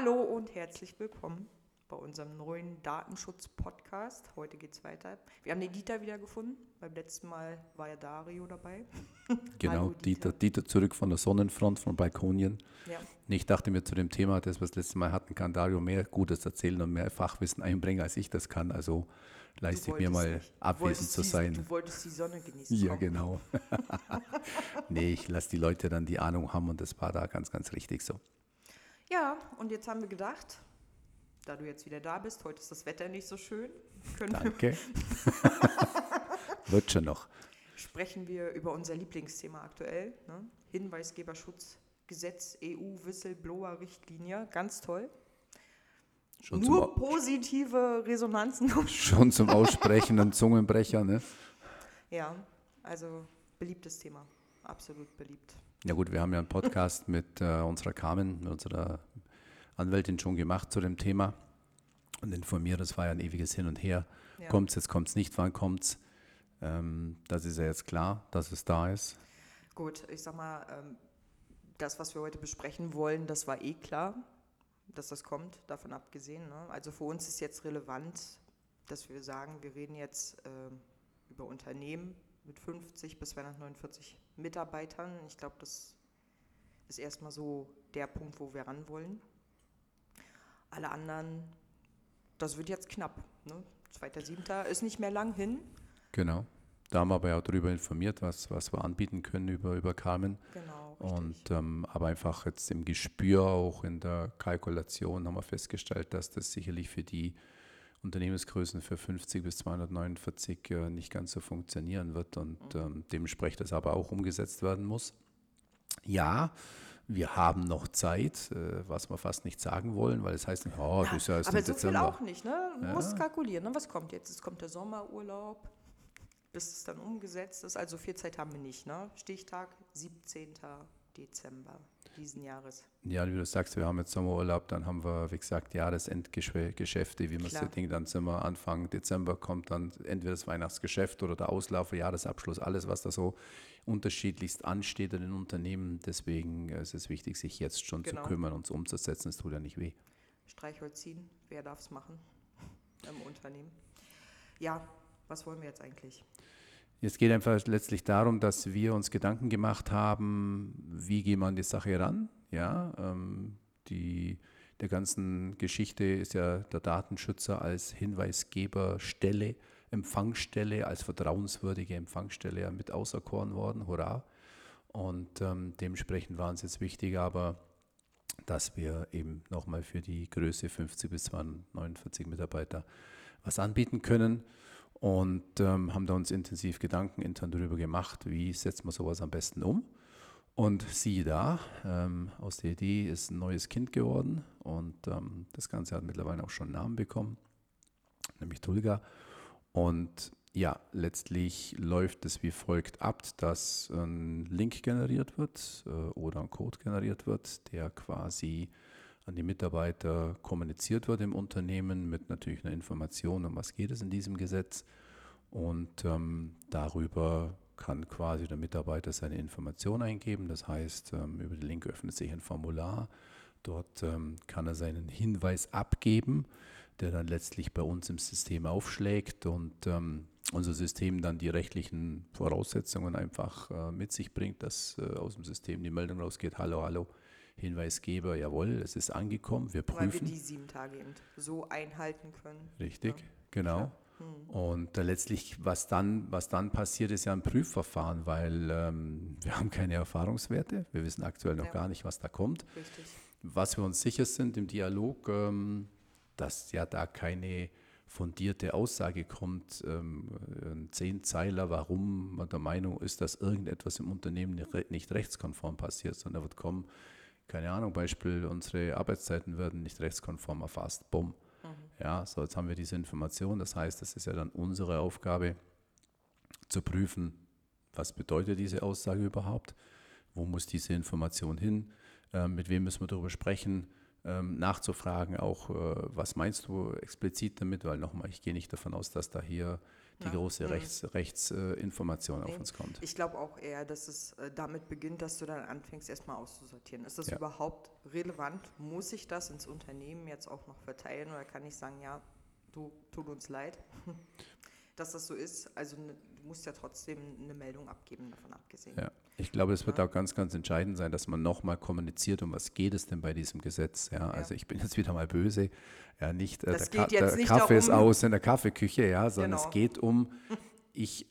Hallo und herzlich willkommen bei unserem neuen Datenschutz-Podcast. Heute geht es weiter. Wir haben den Dieter wieder gefunden. Beim letzten Mal war ja Dario dabei. Genau, Hallo, Dieter. Dieter zurück von der Sonnenfront, von Balkonien. Ja. Ich dachte mir zu dem Thema, das wir das letzte Mal hatten, kann Dario mehr Gutes erzählen und mehr Fachwissen einbringen, als ich das kann. Also leiste ich mir mal nicht. Abwesend zu die- sein. Du wolltest die Sonne genießen. Ja, Komm. genau. nee, ich lasse die Leute dann die Ahnung haben und das war da ganz, ganz richtig so. Ja, und jetzt haben wir gedacht, da du jetzt wieder da bist, heute ist das Wetter nicht so schön, können wir, Danke. Wird schon noch. sprechen wir über unser Lieblingsthema aktuell. Ne? Hinweisgeberschutzgesetz, EU-Whistleblower-Richtlinie. Ganz toll. Schon Nur positive Resonanzen. schon zum aussprechenden Zungenbrecher, ne? ja, also beliebtes Thema. Absolut beliebt. Ja gut, wir haben ja einen Podcast mit äh, unserer Carmen, mit unserer Anwältin schon gemacht zu dem Thema und informiert, es war ja ein ewiges Hin und Her. Ja. Kommt's jetzt, kommt's nicht, wann kommt's? Ähm, das ist ja jetzt klar, dass es da ist. Gut, ich sag mal, ähm, das, was wir heute besprechen wollen, das war eh klar, dass das kommt, davon abgesehen. Ne? Also für uns ist jetzt relevant, dass wir sagen, wir reden jetzt ähm, über Unternehmen mit 50 bis 249 Mitarbeitern. Ich glaube, das ist erstmal so der Punkt, wo wir ran wollen. Alle anderen, das wird jetzt knapp. Ne? 2.7. ist nicht mehr lang hin. Genau. Da haben wir aber ja auch darüber informiert, was, was wir anbieten können über, über Carmen. Genau, richtig. Und ähm, aber einfach jetzt im Gespür, auch in der Kalkulation, haben wir festgestellt, dass das sicherlich für die Unternehmensgrößen für 50 bis 249 äh, nicht ganz so funktionieren wird und ähm, dementsprechend das aber auch umgesetzt werden muss. Ja, wir haben noch Zeit, äh, was wir fast nicht sagen wollen, weil es heißt oh, das ist ja erst Aber so viel Dezember. auch nicht, ne? Du Ja. musst kalkulieren, ne? Was kommt jetzt? Es kommt der Sommerurlaub, bis es dann umgesetzt ist. Also viel Zeit haben wir nicht, ne? Stichtag 17. Dezember diesen Jahres. Ja, wie du sagst, wir haben jetzt Sommerurlaub, dann haben wir, wie gesagt, Jahresendgeschäfte, wie man das Ding dann sind wir Anfang Dezember kommt dann entweder das Weihnachtsgeschäft oder der Auslauf, Jahresabschluss, alles, was da so unterschiedlichst ansteht in den Unternehmen. Deswegen ist es wichtig, sich jetzt schon Genau. zu kümmern und es umzusetzen. Es tut ja nicht weh. Streichholz ziehen, wer darf es machen im Unternehmen? Ja, was wollen wir jetzt eigentlich? Jetzt geht einfach letztlich darum, dass wir uns Gedanken gemacht haben, wie gehen wir an die Sache ran. Ja, ähm, die, der ganzen Geschichte ist ja der Datenschützer als Hinweisgeberstelle, Empfangsstelle, als vertrauenswürdige Empfangsstelle mit auserkoren worden. Hurra! Und ähm, dementsprechend war uns jetzt wichtig, aber dass wir eben nochmal für die Größe 50 bis 249 Mitarbeiter was anbieten können und ähm, haben da uns intensiv Gedanken intern darüber gemacht, wie setzt man sowas am besten um. Und siehe da, ähm, aus der Idee ist ein neues Kind geworden und ähm, das Ganze hat mittlerweile auch schon einen Namen bekommen, nämlich Tulga. Und ja, letztlich läuft es wie folgt ab, dass ein Link generiert wird äh, oder ein Code generiert wird, der quasi an die Mitarbeiter kommuniziert wird im Unternehmen mit natürlich einer Information, um was geht es in diesem Gesetz. Und ähm, darüber kann quasi der Mitarbeiter seine Information eingeben. Das heißt, ähm, über den Link öffnet sich ein Formular. Dort ähm, kann er seinen Hinweis abgeben, der dann letztlich bei uns im System aufschlägt und ähm, unser System dann die rechtlichen Voraussetzungen einfach äh, mit sich bringt, dass äh, aus dem System die Meldung rausgeht, hallo, hallo, Hinweisgeber, jawohl, es ist angekommen, wir Weil wir prüfen. die sieben Tage eben so einhalten können. Richtig, Ja, genau. Hm. Und äh, letztlich, was dann, was dann passiert, ist ja ein Prüfverfahren, weil ähm, wir haben keine Erfahrungswerte. Wir wissen aktuell noch Ja. gar nicht, was da kommt. Richtig. Was wir uns sicher sind im Dialog, ähm, dass ja da keine fundierte Aussage kommt, ähm, ein Zehnzeiler, warum man der Meinung ist, dass irgendetwas im Unternehmen nicht rechtskonform passiert, sondern wird kommen, keine Ahnung, Beispiel, unsere Arbeitszeiten werden nicht rechtskonform erfasst. Bumm. Ja, so jetzt haben wir diese Information. Das heißt, es ist ja dann unsere Aufgabe zu prüfen, was bedeutet diese Aussage überhaupt, wo muss diese Information hin, äh, mit wem müssen wir darüber sprechen, ähm, nachzufragen, auch äh, was meinst du explizit damit, weil nochmal, ich gehe nicht davon aus, dass da hier die ja. große mhm. Rechts, Rechtsinformation nee. auf uns kommt. Ich glaube auch eher, dass es äh, damit beginnt, dass du dann anfängst, erstmal auszusortieren. Ist das ja. überhaupt relevant? Muss ich das ins Unternehmen jetzt auch noch verteilen oder kann ich sagen, ja, du, tut uns leid, dass das so ist? Also ne, du musst ja trotzdem eine Meldung abgeben, davon abgesehen. Ja. Ich glaube, es wird ja. auch ganz, ganz entscheidend sein, dass man nochmal kommuniziert, um was geht es denn bei diesem Gesetz. Ja, ja. Also ich bin jetzt wieder mal böse. Ja, nicht, äh, der, Ka der nicht Kaffee darum. ist aus in der Kaffeeküche, ja, sondern genau. es geht um, ich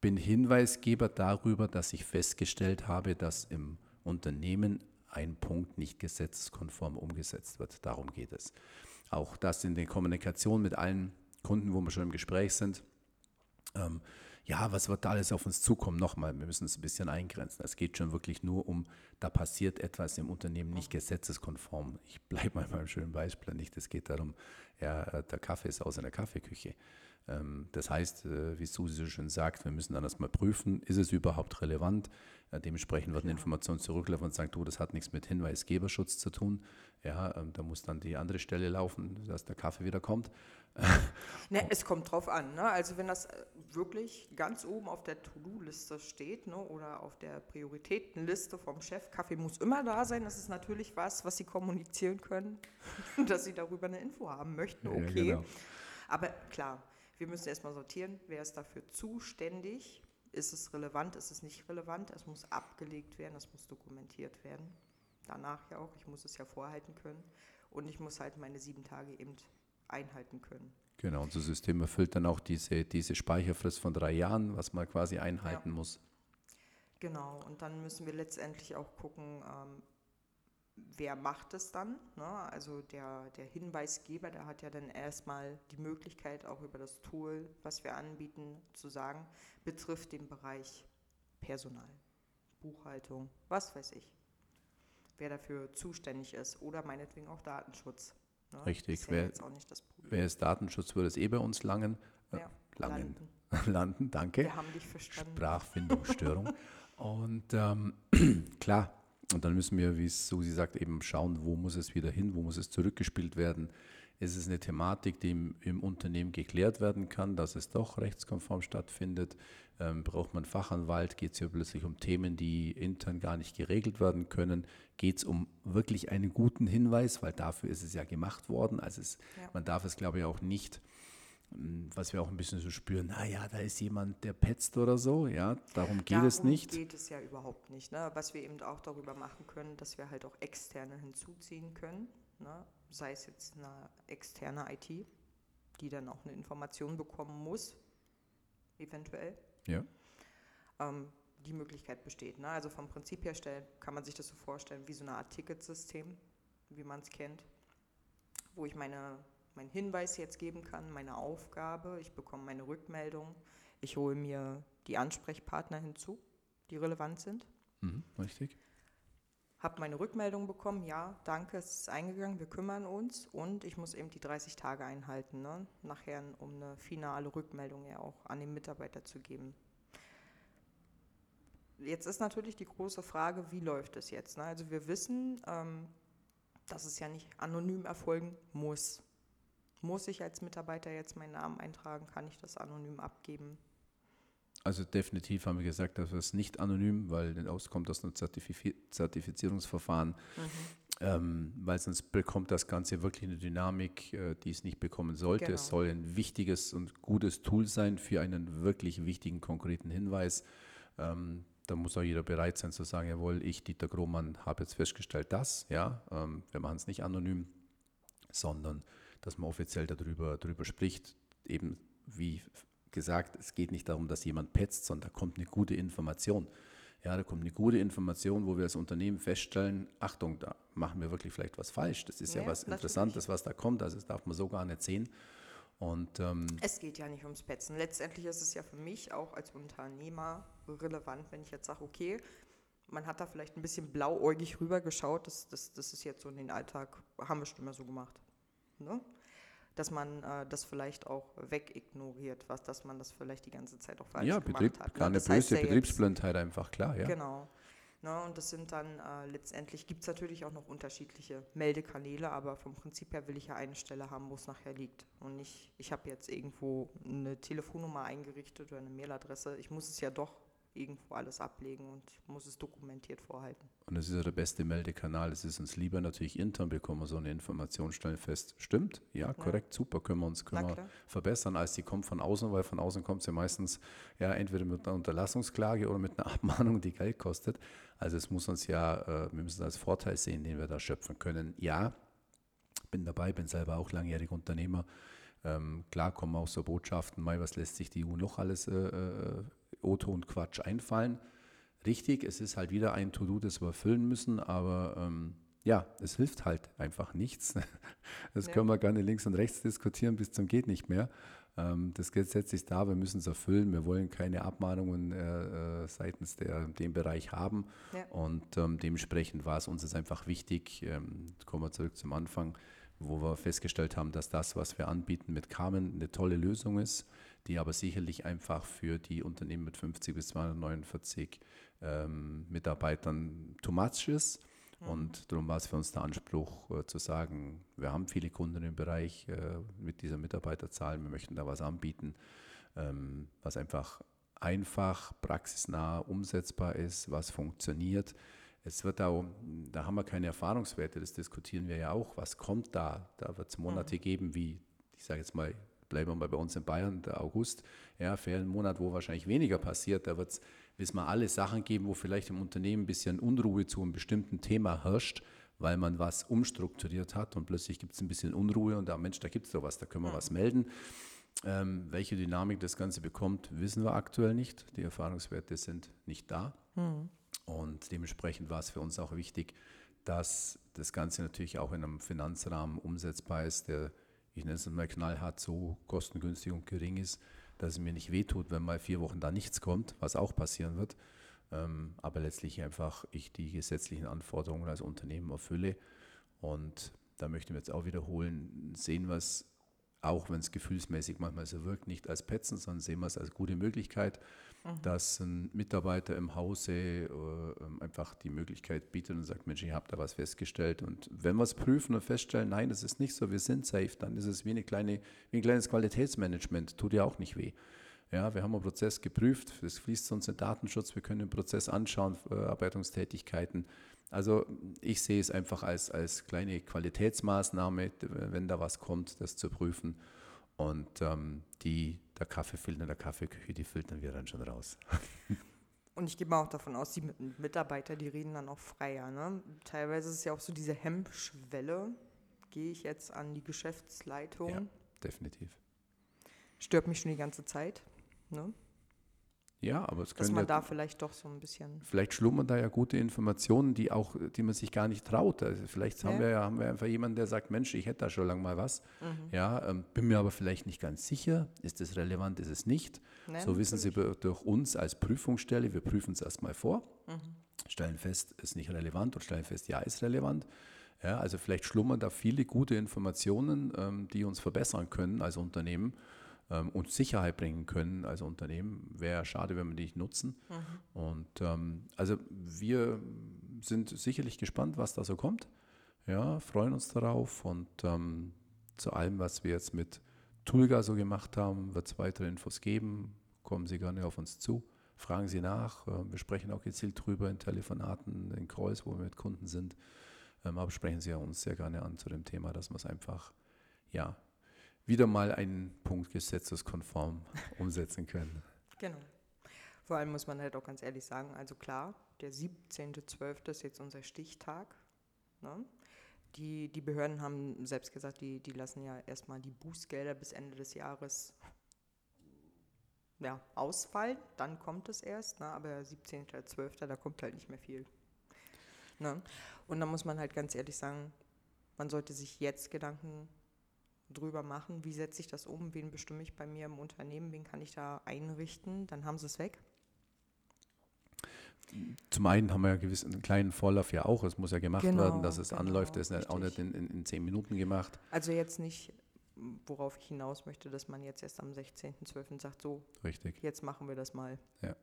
bin Hinweisgeber darüber, dass ich festgestellt habe, dass im Unternehmen ein Punkt nicht gesetzeskonform umgesetzt wird. Darum geht es. Auch das in der Kommunikation mit allen Kunden, wo wir schon im Gespräch sind. Ähm, ja, was wird da alles auf uns zukommen? Nochmal, wir müssen es ein bisschen eingrenzen. Es geht schon wirklich nur um, da passiert etwas im Unternehmen nicht gesetzeskonform. Ich bleibe mal beim schönen Beispiel nicht. Es geht darum, ja, der Kaffee ist aus in der Kaffeeküche. Ähm, das heißt, äh, wie Susi so schön sagt, wir müssen dann erstmal prüfen, ist es überhaupt relevant? Dementsprechend wird eine Information zurücklaufen und sagt, du, das hat nichts mit Hinweisgeberschutz zu tun. Ja, ähm, da muss dann die andere Stelle laufen, dass der Kaffee wieder kommt. ne, es kommt drauf an. Ne? Also wenn das äh, wirklich ganz oben auf der To-Do-Liste steht ne, oder auf der Prioritätenliste vom Chef, Kaffee muss immer da sein, das ist natürlich was, was Sie kommunizieren können, dass Sie darüber eine Info haben möchten. Okay. Ja, genau. Aber klar, wir müssen erstmal sortieren, wer ist dafür zuständig ist es relevant, ist es nicht relevant? Es muss abgelegt werden, es muss dokumentiert werden. Danach ja auch, ich muss es ja vorhalten können. Und ich muss halt meine sieben Tage eben einhalten können. Genau, unser System erfüllt dann auch diese, diese Speicherfrist von drei Jahren, was man quasi einhalten ja. muss. Genau, und dann müssen wir letztendlich auch gucken, ähm, wer macht es dann? Ne? Also der, der Hinweisgeber, der hat ja dann erstmal die Möglichkeit, auch über das Tool, was wir anbieten, zu sagen, betrifft den Bereich Personal, Buchhaltung, was weiß ich. Wer dafür zuständig ist oder meinetwegen auch Datenschutz. Ne? Richtig, ist ja wer, wer ist Datenschutz, würde es eh bei uns langen. Äh, ja, langen. Landen. landen, danke. Wir haben dich verstanden. Sprachfindungsstörung. Und ähm, klar, und dann müssen wir, wie es Susi sagt, eben schauen, wo muss es wieder hin, wo muss es zurückgespielt werden. Ist es eine Thematik, die im, im Unternehmen geklärt werden kann, dass es doch rechtskonform stattfindet? Ähm, braucht man Fachanwalt? Geht es hier plötzlich um Themen, die intern gar nicht geregelt werden können? Geht es um wirklich einen guten Hinweis? Weil dafür ist es ja gemacht worden. Also es, ja. man darf es, glaube ich, auch nicht was wir auch ein bisschen so spüren, naja, da ist jemand, der petzt oder so, ja, darum geht darum es nicht. Darum geht es ja überhaupt nicht. Ne? Was wir eben auch darüber machen können, dass wir halt auch Externe hinzuziehen können, ne? sei es jetzt eine externe IT, die dann auch eine Information bekommen muss, eventuell. Ja. Ähm, die Möglichkeit besteht. Ne? Also vom Prinzip her kann man sich das so vorstellen wie so eine Art Ticketsystem, wie man es kennt, wo ich meine meinen Hinweis jetzt geben kann, meine Aufgabe, ich bekomme meine Rückmeldung, ich hole mir die Ansprechpartner hinzu, die relevant sind. Mhm, richtig. Habe meine Rückmeldung bekommen, ja, danke, es ist eingegangen, wir kümmern uns und ich muss eben die 30 Tage einhalten, ne? nachher, um eine finale Rückmeldung ja auch an den Mitarbeiter zu geben. Jetzt ist natürlich die große Frage, wie läuft es jetzt? Ne? Also wir wissen, ähm, dass es ja nicht anonym erfolgen muss. Muss ich als Mitarbeiter jetzt meinen Namen eintragen? Kann ich das anonym abgeben? Also definitiv haben wir gesagt, dass es nicht anonym, weil auskommt aus einem Zertifiz Zertifizierungsverfahren, mhm. ähm, weil sonst bekommt das Ganze wirklich eine Dynamik, äh, die es nicht bekommen sollte. Genau. Es soll ein wichtiges und gutes Tool sein für einen wirklich wichtigen, konkreten Hinweis. Ähm, da muss auch jeder bereit sein zu sagen, jawohl, ich, Dieter Grohmann, habe jetzt festgestellt, das, ja, ähm, wir machen es nicht anonym, sondern dass man offiziell darüber, darüber spricht. Eben wie gesagt, es geht nicht darum, dass jemand petzt, sondern da kommt eine gute Information. Ja, da kommt eine gute Information, wo wir als Unternehmen feststellen, Achtung, da machen wir wirklich vielleicht was falsch. Das ist ja, ja was Interessantes, was da kommt. Also das darf man so gar nicht sehen. Und, ähm, es geht ja nicht ums Petzen. Letztendlich ist es ja für mich auch als Unternehmer relevant, wenn ich jetzt sage, okay, man hat da vielleicht ein bisschen blauäugig rübergeschaut, das, das, das ist jetzt so in den Alltag, haben wir schon immer so gemacht. Ne? dass man äh, das vielleicht auch wegignoriert, was, dass man das vielleicht die ganze Zeit auch falsch ja, gemacht Betrieb, hat. Ne? Gar eine böse ja Betriebsblindheit einfach, klar, ja. Genau. Ne, und das sind dann äh, letztendlich, gibt es natürlich auch noch unterschiedliche Meldekanäle, aber vom Prinzip her will ich ja eine Stelle haben, wo es nachher liegt. Und nicht, ich habe jetzt irgendwo eine Telefonnummer eingerichtet oder eine Mailadresse. Ich muss es ja doch irgendwo alles ablegen und muss es dokumentiert vorhalten. Und das ist ja der beste Meldekanal. Es ist uns lieber natürlich intern, bekommen wir so eine Information, stellen fest, stimmt, ja, korrekt, ja. super, können wir uns können wir verbessern, als die kommt von außen, weil von außen kommt sie meistens ja entweder mit einer Unterlassungsklage oder mit einer Abmahnung, die Geld kostet. Also es muss uns ja, äh, wir müssen als Vorteil sehen, den wir da schöpfen können. Ja, bin dabei, bin selber auch langjähriger Unternehmer. Ähm, klar kommen auch so Botschaften, mal, was lässt sich die EU noch alles äh, äh O-Ton-Quatsch einfallen. Richtig, es ist halt wieder ein To-Do, das wir erfüllen müssen, aber ähm, ja, es hilft halt einfach nichts. Das ja. können wir gerne links und rechts diskutieren bis zum geht nicht mehr. Ähm, das Gesetz ist da, wir müssen es erfüllen. Wir wollen keine Abmahnungen äh, äh, seitens der, dem Bereich haben. Ja. Und ähm, dementsprechend war es uns jetzt einfach wichtig, ähm, kommen wir zurück zum Anfang, wo wir festgestellt haben, dass das, was wir anbieten mit Carmen, eine tolle Lösung ist die aber sicherlich einfach für die Unternehmen mit 50 bis 249 ähm, Mitarbeitern too much ist. Mhm. Und darum war es für uns der Anspruch äh, zu sagen, wir haben viele Kunden im Bereich äh, mit dieser Mitarbeiterzahl, wir möchten da was anbieten, ähm, was einfach einfach, praxisnah, umsetzbar ist, was funktioniert. Es wird auch, da haben wir keine Erfahrungswerte, das diskutieren wir ja auch. Was kommt da? Da wird es Monate mhm. geben, wie, ich sage jetzt mal, bleiben wir mal bei uns in Bayern, der August, ja, Ferienmonat, wo wahrscheinlich weniger passiert. Da wird es, wissen wir, alle Sachen geben, wo vielleicht im Unternehmen ein bisschen Unruhe zu einem bestimmten Thema herrscht, weil man was umstrukturiert hat und plötzlich gibt es ein bisschen Unruhe und da, Mensch, da gibt es doch was, da können wir was melden. Ähm, welche Dynamik das Ganze bekommt, wissen wir aktuell nicht. Die Erfahrungswerte sind nicht da. Mhm. Und dementsprechend war es für uns auch wichtig, dass das Ganze natürlich auch in einem Finanzrahmen umsetzbar ist, der ich nenne es mal knallhart, so kostengünstig und gering ist, dass es mir nicht wehtut, wenn mal vier Wochen da nichts kommt, was auch passieren wird. Ähm, aber letztlich einfach ich die gesetzlichen Anforderungen als Unternehmen erfülle. Und da möchte ich mir jetzt auch wiederholen, sehen wir es, auch wenn es gefühlsmäßig manchmal so wirkt, nicht als Petzen, sondern sehen wir es als gute Möglichkeit, mhm. dass ein Mitarbeiter im Hause äh, ähm, einfach die Möglichkeit bietet und sagt, Mensch, ich habe da was festgestellt. Und wenn wir es prüfen und feststellen, nein, das ist nicht so, wir sind safe, dann ist es wie, eine kleine, wie ein kleines Qualitätsmanagement, tut ja auch nicht weh. Ja, wir haben einen Prozess geprüft, es fließt zu uns in Datenschutz, wir können den Prozess anschauen, Verarbeitungstätigkeiten. Also ich sehe es einfach als, als kleine Qualitätsmaßnahme, wenn da was kommt, das zu prüfen. Und ähm, die, der Kaffeefilter der Kaffeeküche, die filtern wir dann schon raus. Und ich gehe mal auch davon aus, die Mitarbeiter, die reden dann auch freier. Ne? Teilweise ist es ja auch so diese Hemmschwelle. Gehe ich jetzt an die Geschäftsleitung? Ja, definitiv. Stört mich schon die ganze Zeit. Ne? Ja, aber es können Dass man ja, da vielleicht doch so ein bisschen. Vielleicht schlummern da ja gute Informationen, die auch, die man sich gar nicht traut. Also vielleicht ja. haben wir ja haben wir einfach jemanden, der sagt, Mensch, ich hätte da schon lange mal was. Mhm. Ja, ähm, bin mir aber vielleicht nicht ganz sicher. Ist es relevant, ist es nicht? Nein, so wissen Sie durch uns als Prüfungsstelle, wir prüfen es erstmal vor, mhm. stellen fest, ist nicht relevant und stellen fest, ja, ist relevant. Ja, also vielleicht schlummern da viele gute Informationen, ähm, die uns verbessern können als Unternehmen ähm, und Sicherheit bringen können als Unternehmen. Wäre schade, wenn wir die nicht nutzen. Mhm. Und ähm, also wir sind sicherlich gespannt, was da so kommt. Ja, freuen uns darauf und ähm, zu allem, was wir jetzt mit Tulga so gemacht haben, wird es weitere Infos geben. Kommen Sie gerne auf uns zu, fragen Sie nach. Äh, wir sprechen auch gezielt drüber in Telefonaten, in Calls, wo wir mit Kunden sind. Ähm, aber sprechen Sie uns sehr gerne an zu dem Thema, dass wir es einfach ja, wieder mal einen Punkt gesetzeskonform umsetzen können. Genau. Vor allem muss man halt auch ganz ehrlich sagen, also klar, der 17.12. ist jetzt unser Stichtag. Ne? Die, die Behörden haben selbst gesagt, die, die lassen ja erstmal die Bußgelder bis Ende des Jahres ja, ausfallen. Dann kommt es erst, ne? aber 17.12., da kommt halt nicht mehr viel. Ne? Und da muss man halt ganz ehrlich sagen, man sollte sich jetzt Gedanken drüber machen, wie setze ich das um, wen bestimme ich bei mir im Unternehmen, wen kann ich da einrichten, dann haben sie es weg. Zum einen haben wir ja gewiss einen kleinen Vorlauf ja auch, es muss ja gemacht genau, werden, dass es genau, anläuft, das ist richtig. auch nicht in, in, in, zehn Minuten gemacht. Also jetzt nicht, worauf ich hinaus möchte, dass man jetzt erst am 16.12. sagt, so, richtig. jetzt machen wir das mal. Ja. ja.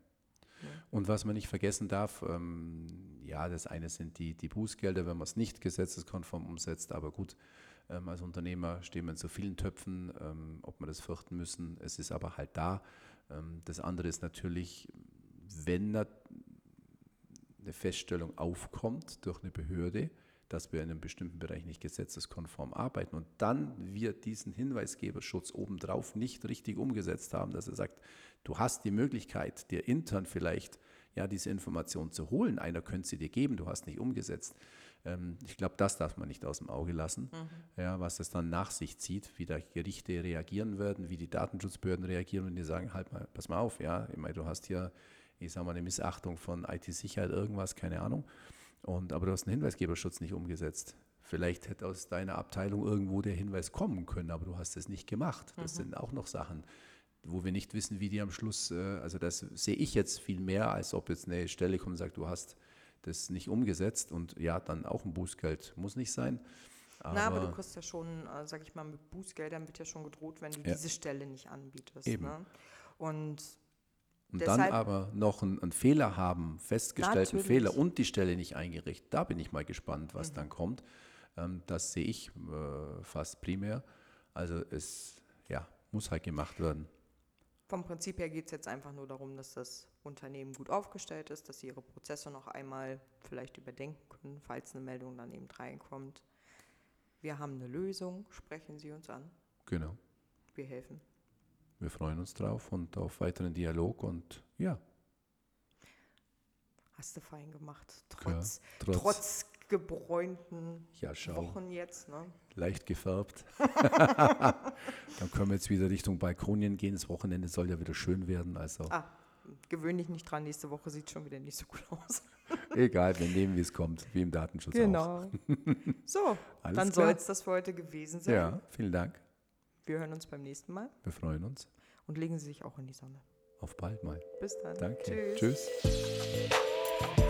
Und was man nicht vergessen darf, ähm, ja, das eine sind die, die Bußgelder, wenn man es nicht gesetzeskonform umsetzt, aber gut, ähm, als Unternehmer stehen wir in so vielen Töpfen, ähm, ob wir das fürchten müssen. Es ist aber halt da. Ähm, das andere ist natürlich, wenn eine Feststellung aufkommt durch eine Behörde, dass wir in einem bestimmten Bereich nicht gesetzeskonform arbeiten und dann wir diesen Hinweisgeberschutz obendrauf nicht richtig umgesetzt haben, dass er sagt, du hast die Möglichkeit, dir intern vielleicht ja, diese Information zu holen. Einer könnte sie dir geben, du hast nicht umgesetzt. Ähm, ich glaube, das darf man nicht aus dem Auge lassen, mhm. ja, was das dann nach sich zieht, wie da Gerichte reagieren werden, wie die Datenschutzbehörden reagieren und die sagen, halt mal, pass mal auf, ja, ich meine, du hast hier, ich sage mal, eine Missachtung von IT-Sicherheit, irgendwas, keine Ahnung. Und, aber du hast den Hinweisgeberschutz nicht umgesetzt. Vielleicht hätte aus deiner Abteilung irgendwo der Hinweis kommen können, aber du hast es nicht gemacht. Das mhm. sind auch noch Sachen, wo wir nicht wissen, wie die am Schluss, äh, also das sehe ich jetzt viel mehr, als ob jetzt eine Stelle kommt und sagt, du hast das nicht umgesetzt und ja, dann auch ein Bußgeld muss nicht sein. Aber Na, aber du kriegst ja schon, äh, sag ich mal, mit Bußgeldern wird ja schon gedroht, wenn du ja. diese Stelle nicht anbietest. Eben. Ne? Und, und dann aber noch einen, einen Fehler haben, festgestellten Natürlich. Fehler und die Stelle nicht eingerichtet. Da bin ich mal gespannt, was mhm. dann kommt. Ähm, das sehe ich äh, fast primär. Also es ja, muss halt gemacht werden. Vom Prinzip her geht es jetzt einfach nur darum, dass das Unternehmen gut aufgestellt ist, dass sie ihre Prozesse noch einmal vielleicht überdenken können, falls eine Meldung dann eben reinkommt. Wir haben eine Lösung, sprechen Sie uns an. Genau. Wir helfen. Wir freuen uns drauf und auf weiteren Dialog und ja. Hast du fein gemacht, trotz, ja, trotz, trotz gebräunten ja, Wochen jetzt. Ne? Leicht gefärbt. Dann können wir jetzt wieder Richtung Balkonien gehen. Das Wochenende soll ja wieder schön werden. Also. Ah, gewöhn dich nicht dran. Nächste Woche sieht schon wieder nicht so gut aus. Egal, wir nehmen, wie es kommt, wie im Datenschutz genau. auch. So, Alles dann soll es das für heute gewesen sein. Ja, vielen Dank. Wir hören uns beim nächsten Mal. Wir freuen uns. Und legen Sie sich auch in die Sonne. Auf bald mal. Bis dann. Danke. Tschüss. Tschüss.